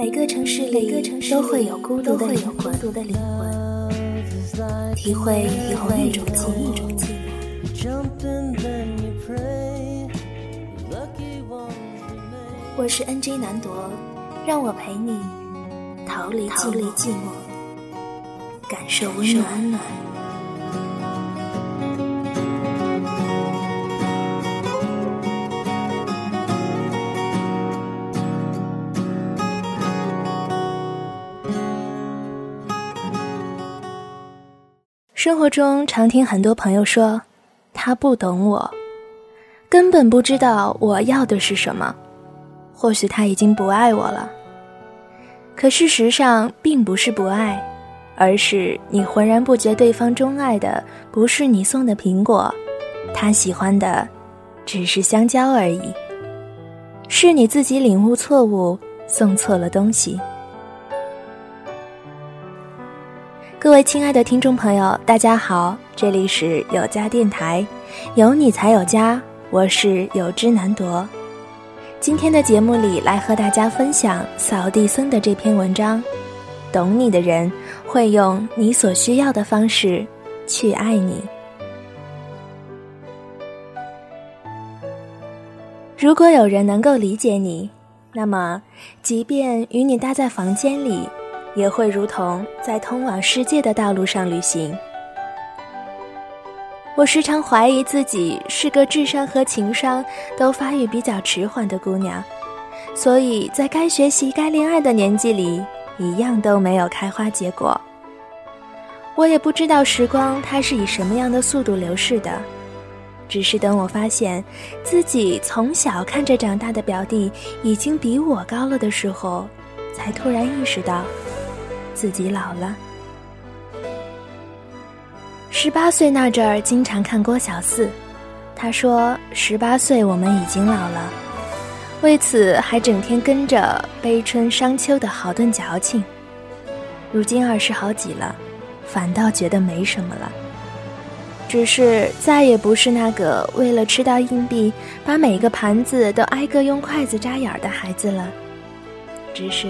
每个城市里都会有孤独的灵魂，体会体会一种寂寞。我是 NJ 南铎，让我陪你逃离寂寞，感受温暖。生活中常听很多朋友说，他不懂我，根本不知道我要的是什么。或许他已经不爱我了，可事实上并不是不爱，而是你浑然不觉对方钟爱的不是你送的苹果，他喜欢的只是香蕉而已。是你自己领悟错误，送错了东西。各位亲爱的听众朋友，大家好，这里是有家电台，有你才有家，我是有之难夺。今天的节目里来和大家分享扫地僧的这篇文章，懂你的人会用你所需要的方式去爱你。如果有人能够理解你，那么即便与你待在房间里。也会如同在通往世界的道路上旅行。我时常怀疑自己是个智商和情商都发育比较迟缓的姑娘，所以在该学习、该恋爱的年纪里，一样都没有开花结果。我也不知道时光它是以什么样的速度流逝的，只是等我发现自己从小看着长大的表弟已经比我高了的时候，才突然意识到。自己老了。十八岁那阵儿，经常看郭小四，他说十八岁我们已经老了，为此还整天跟着悲春伤秋的好顿矫情。如今二十好几了，反倒觉得没什么了，只是再也不是那个为了吃到硬币，把每个盘子都挨个用筷子扎眼儿的孩子了，只是。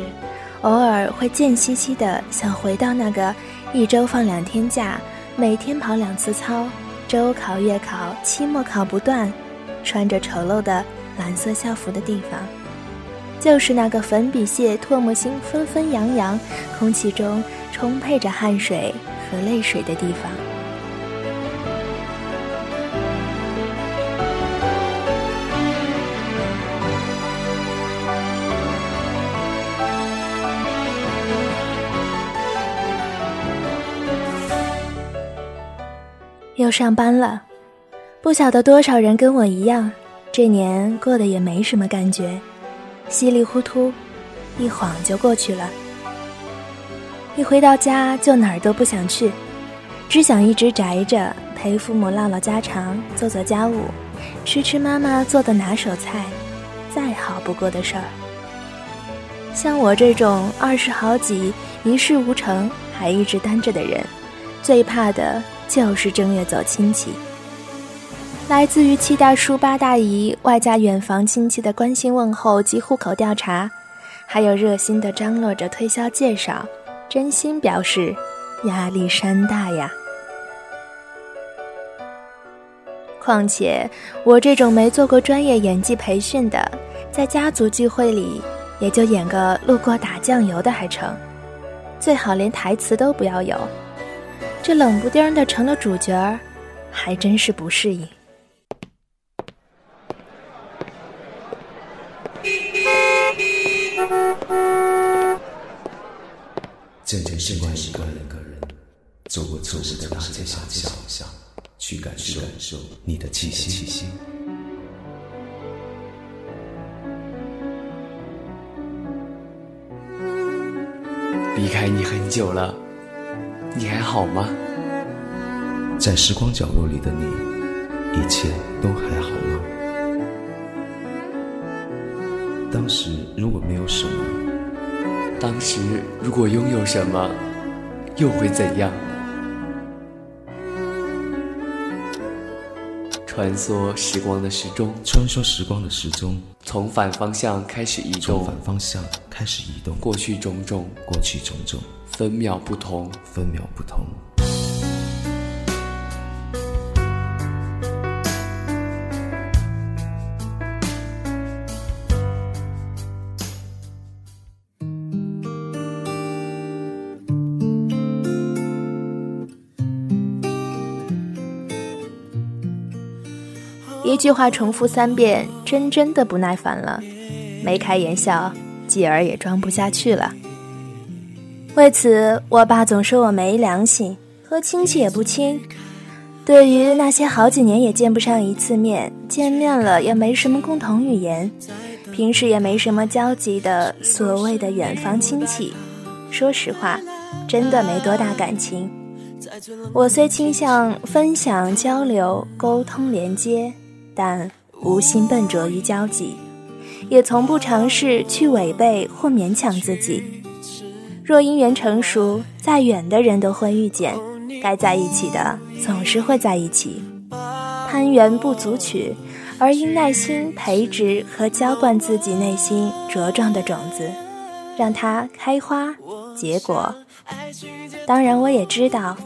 偶尔会贱兮兮的想回到那个一周放两天假、每天跑两次操、周考、月考、期末考不断、穿着丑陋的蓝色校服的地方，就是那个粉笔屑、唾沫星纷纷扬扬、空气中充沛着汗水和泪水的地方。又上班了，不晓得多少人跟我一样，这年过得也没什么感觉，稀里糊涂，一晃就过去了。一回到家就哪儿都不想去，只想一直宅着，陪父母唠唠家常，做做家务，吃吃妈妈做的拿手菜，再好不过的事儿。像我这种二十好几、一事无成还一直单着的人，最怕的。就是正月走亲戚，来自于七大叔八大姨，外加远房亲戚的关心问候及户口调查，还有热心的张罗着推销介绍，真心表示压力山大呀。况且我这种没做过专业演技培训的，在家族聚会里也就演个路过打酱油的还成，最好连台词都不要有。这冷不丁的成了主角儿，还真是不适应。渐渐习惯一个人，走过错误的大街小巷，去感受你的气息。离开你很久了。你还好吗？在时光角落里的你，一切都还好吗？当时如果没有什么，当时如果拥有什么，又会怎样？穿梭时光的时钟，穿梭时光的时钟，从反方向开始移动，从反方向开始移动，过去种种，过去种种，分秒不同，分秒不同。一句话重复三遍，真真的不耐烦了，眉开眼笑，继而也装不下去了。为此，我爸总说我没良心，和亲戚也不亲。对于那些好几年也见不上一次面，见面了也没什么共同语言，平时也没什么交集的所谓的远房亲戚，说实话，真的没多大感情。我虽倾向分享、交流、沟通、连接。但无心笨拙于交际，也从不尝试去违背或勉强自己。若姻缘成熟，再远的人都会遇见，该在一起的总是会在一起。攀援不足取，而应耐心培植和浇灌自己内心茁壮的种子，让它开花结果。当然，我也知道，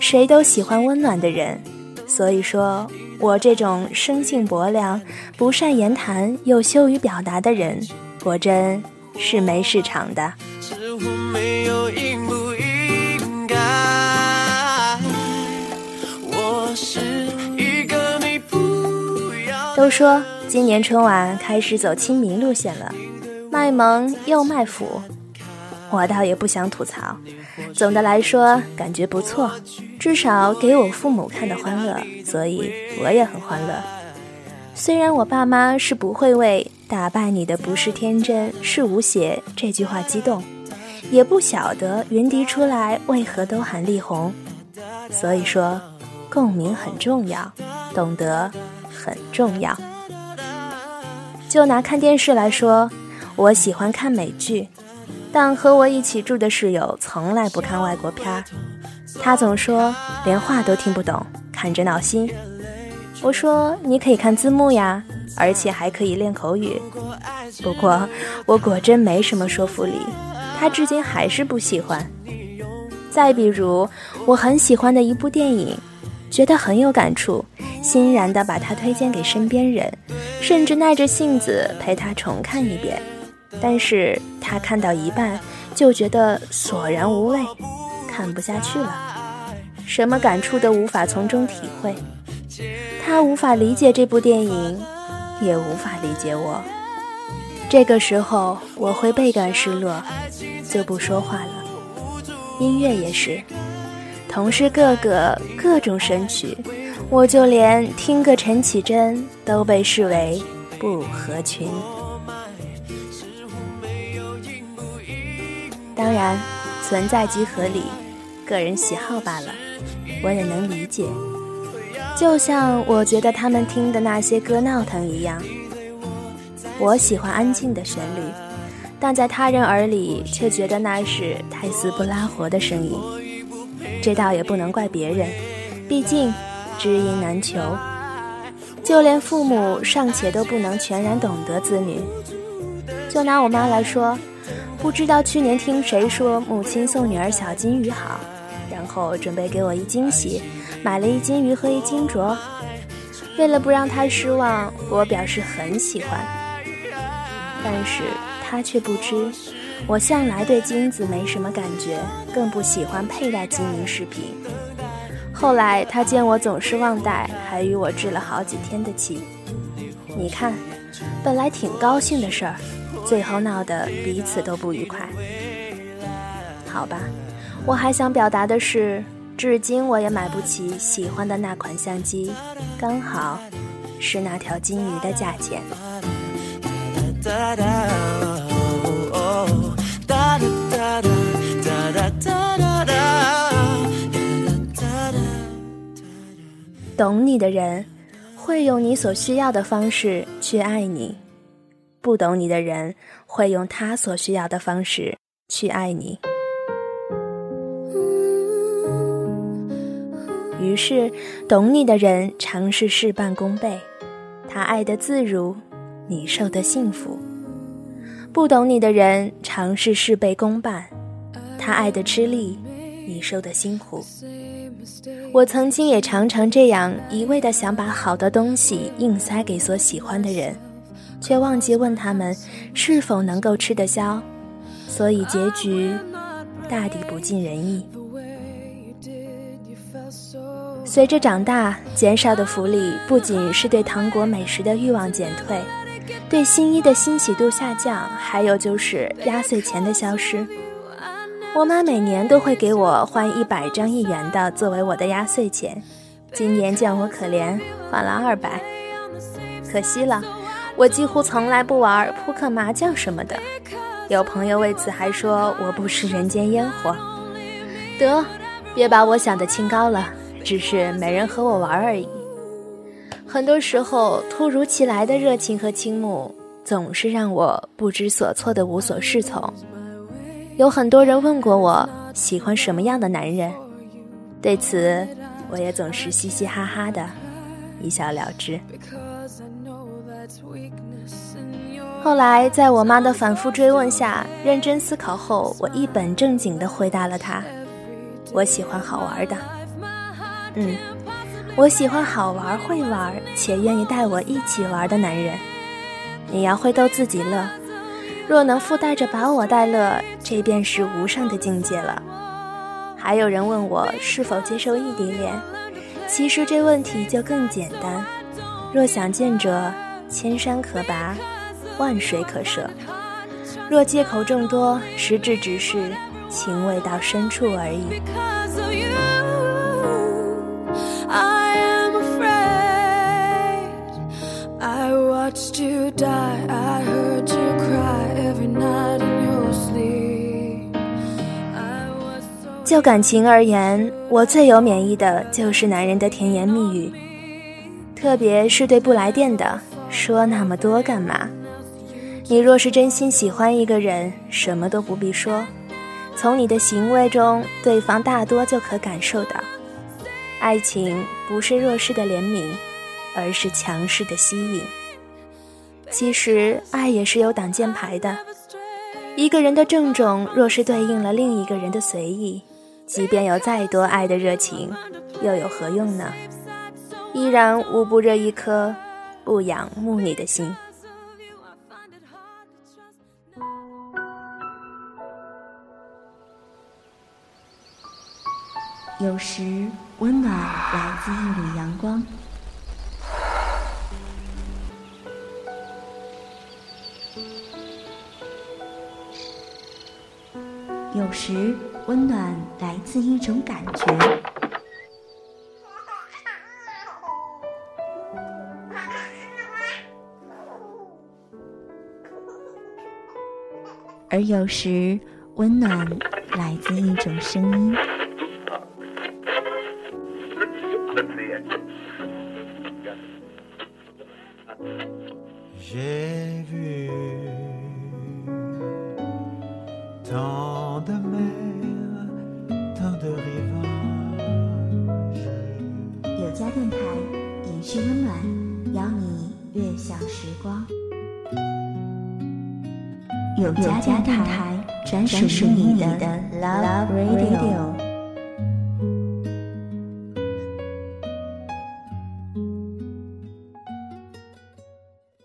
谁都喜欢温暖的人，所以说。我这种生性薄凉、不善言谈又羞于表达的人，果真是没市场的。都说今年春晚开始走亲民路线了，卖萌又卖腐。我倒也不想吐槽，总的来说感觉不错，至少给我父母看的欢乐，所以我也很欢乐。虽然我爸妈是不会为“打败你的不是天真，是无邪”这句话激动，也不晓得云迪出来为何都喊力宏，所以说共鸣很重要，懂得很重要。就拿看电视来说，我喜欢看美剧。但和我一起住的室友从来不看外国片儿，他总说连话都听不懂，看着闹心。我说你可以看字幕呀，而且还可以练口语。不过我果真没什么说服力，他至今还是不喜欢。再比如，我很喜欢的一部电影，觉得很有感触，欣然地把它推荐给身边人，甚至耐着性子陪他重看一遍。但是他看到一半就觉得索然无味，看不下去了，什么感触都无法从中体会。他无法理解这部电影，也无法理解我。这个时候我会倍感失落，就不说话了。音乐也是，同是各个各种神曲，我就连听个陈绮贞都被视为不合群。当然，存在即合理，个人喜好罢了，我也能理解。就像我觉得他们听的那些歌闹腾一样，我喜欢安静的旋律，但在他人耳里却觉得那是太死不拉活的声音。这倒也不能怪别人，毕竟知音难求，就连父母尚且都不能全然懂得子女。就拿我妈来说。不知道去年听谁说母亲送女儿小金鱼好，准备给我一惊喜，买了一金鱼和一金镯。为了不让他失望，我表示很喜欢，但是他却不知，我向来对金子没什么感觉，更不喜欢佩戴金银饰品。后来他见我总是忘带，还与我置了好几天的气。你看，本来挺高兴的事儿。最后闹得彼此都不愉快。好吧，我还想表达的是，至今我也买不起喜欢的那款相机，刚好是那条金鱼的价钱。懂你的人，会用你所需要的方式去爱你。不懂你的人会用他所需要的方式去爱你。于是，懂你的人常是事半功倍，他爱得自如，你受的幸福；不懂你的人常是事倍功半，他爱得吃力，你受的辛苦。我曾经也常常这样一味的想把好的东西硬塞给所喜欢的人，却忘记问他们是否能够吃得消，所以结局大抵不尽人意。随着长大，减少的福利不仅是对糖果美食的欲望减退，对新衣的欣喜度下降，还有就是压岁钱的消失。我妈每年都会给我换一百张一元的作为我的压岁钱，今年见我可怜，换了二百。可惜了，我几乎从来不玩扑克、麻将什么的。有朋友为此还说我不食人间烟火。得，别把我想的清高了，只是没人和我玩而已。很多时候，突如其来的热情和倾慕，总是让我不知所措的无所适从。有很多人问过我喜欢什么样的男人，对此我也总是嘻嘻哈哈的一笑了之。后来在我妈的反复追问下，认真思考后，我一本正经的回答了她：我喜欢好玩的。嗯，我喜欢好玩、会玩且愿意带我一起玩的男人。你要会逗自己乐。若能附带着把我带乐，这便是无上的境界了。还有人问我是否接受异地恋，其实这问题就更简单。若想见者，千山可拔，万水可涉。若借口众多，实质只是情未到深处而已。就感情而言，我最有免疫的就是男人的甜言蜜语，特别是对不来电的，说那么多干嘛？你若是真心喜欢一个人，什么都不必说，从你的行为中，对方大多就可感受到。爱情不是弱势的怜悯，而是强势的吸引。其实，爱也是有挡箭牌的。一个人的郑重，若是对应了另一个人的随意。即便有再多爱的热情，又有何用呢？依然捂不热一颗不仰慕你的心。有时温暖来自一缕阳光，温暖来自一种感觉，而有时温暖来自一种声音。有家家电台专属于你的 Love Radio。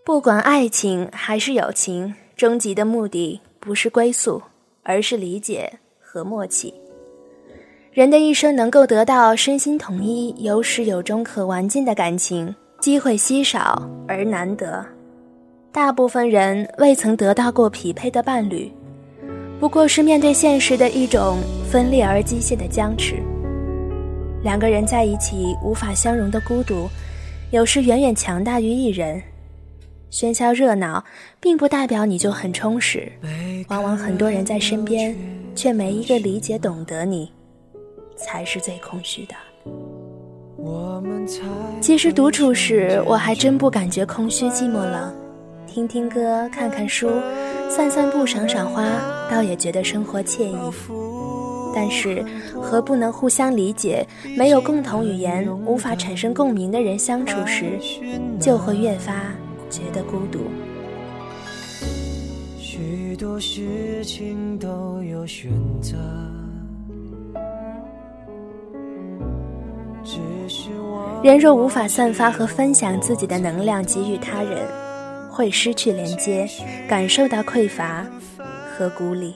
不管爱情还是友情，终极的目的不是归宿，而是理解和默契。人的一生能够得到身心统一、有始有终、可玩尽的感情，机会稀少而难得。大部分人未曾得到过匹配的伴侣，不过是面对现实的一种分裂而机械的僵持。两个人在一起无法相容的孤独，有时远远强大于一人。喧嚣热闹，并不代表你就很充实，往往很多人在身边，却没一个理解懂得你，才是最空虚的。其实独处时，我还真不感觉空虚寂寞冷。听听歌，看看书，散散步，赏赏花，倒也觉得生活惬意。但是和不能互相理解、没有共同语言、无法产生共鸣的人相处时，就会越发觉得孤独。许多事情都有选择，人若无法散发和分享自己的能量给予他人，会失去连接，感受到匮乏和孤立。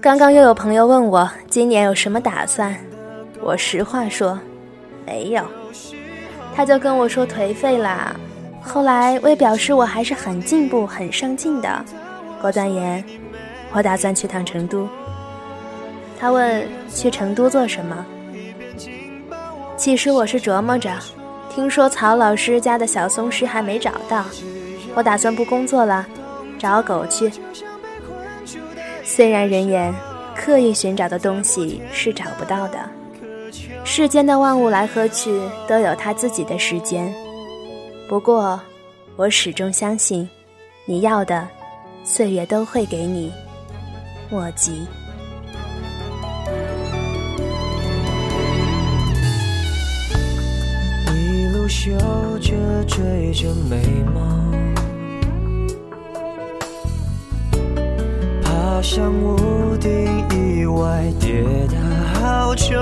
刚刚又有朋友问我今年有什么打算，我实话说，没有。他就跟我说颓废啦。后来为表示我还是很进步、很上进的，果断言，我打算去趟成都。他问去成都做什么？其实我是琢磨着，听说曹老师家的小松狮还没找到，我打算不工作了，找狗去。虽然人言，刻意寻找的东西是找不到的。世间的万物来和去都有它自己的时间。不过，我始终相信，你要的，岁月都会给你。莫急。嗅着追着美梦。爬上屋顶意外跌得好重，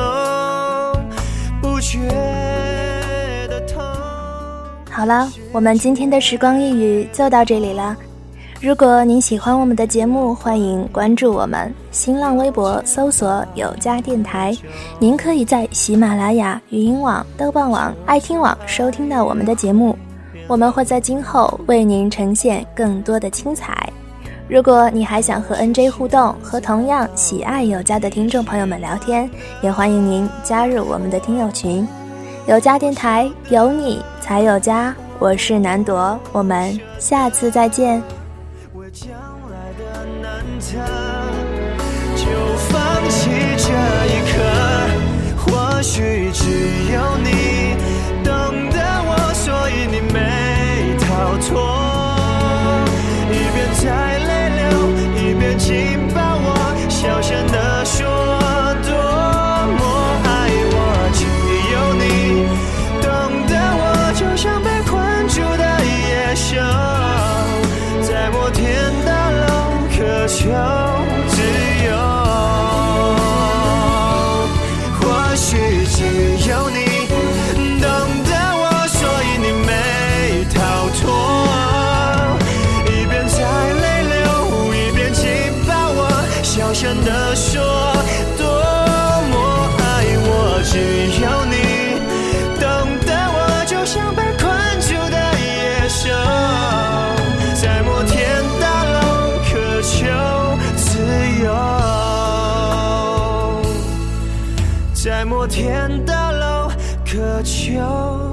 不觉得痛。好了，我们今天的时光一语就到这里了。如果您喜欢我们的节目，欢迎关注我们新浪微博搜索“有家电台”。您可以在喜马拉雅、语音网、豆瓣网、爱听网收听到我们的节目。我们会在今后为您呈现更多的精彩。如果你还想和 NJ 互动，和同样喜爱有家的听众朋友们聊天，也欢迎您加入我们的听友群。有家电台，有你才有家。我是南朵，我们下次再见。放弃这一刻，或许只有你懂得我，所以你没逃脱。一边在泪流，一边。请把我小声地说，多么爱我，只有你懂得我，就像被困住的野兽，在摩天大楼渴求在摩天大楼渴求。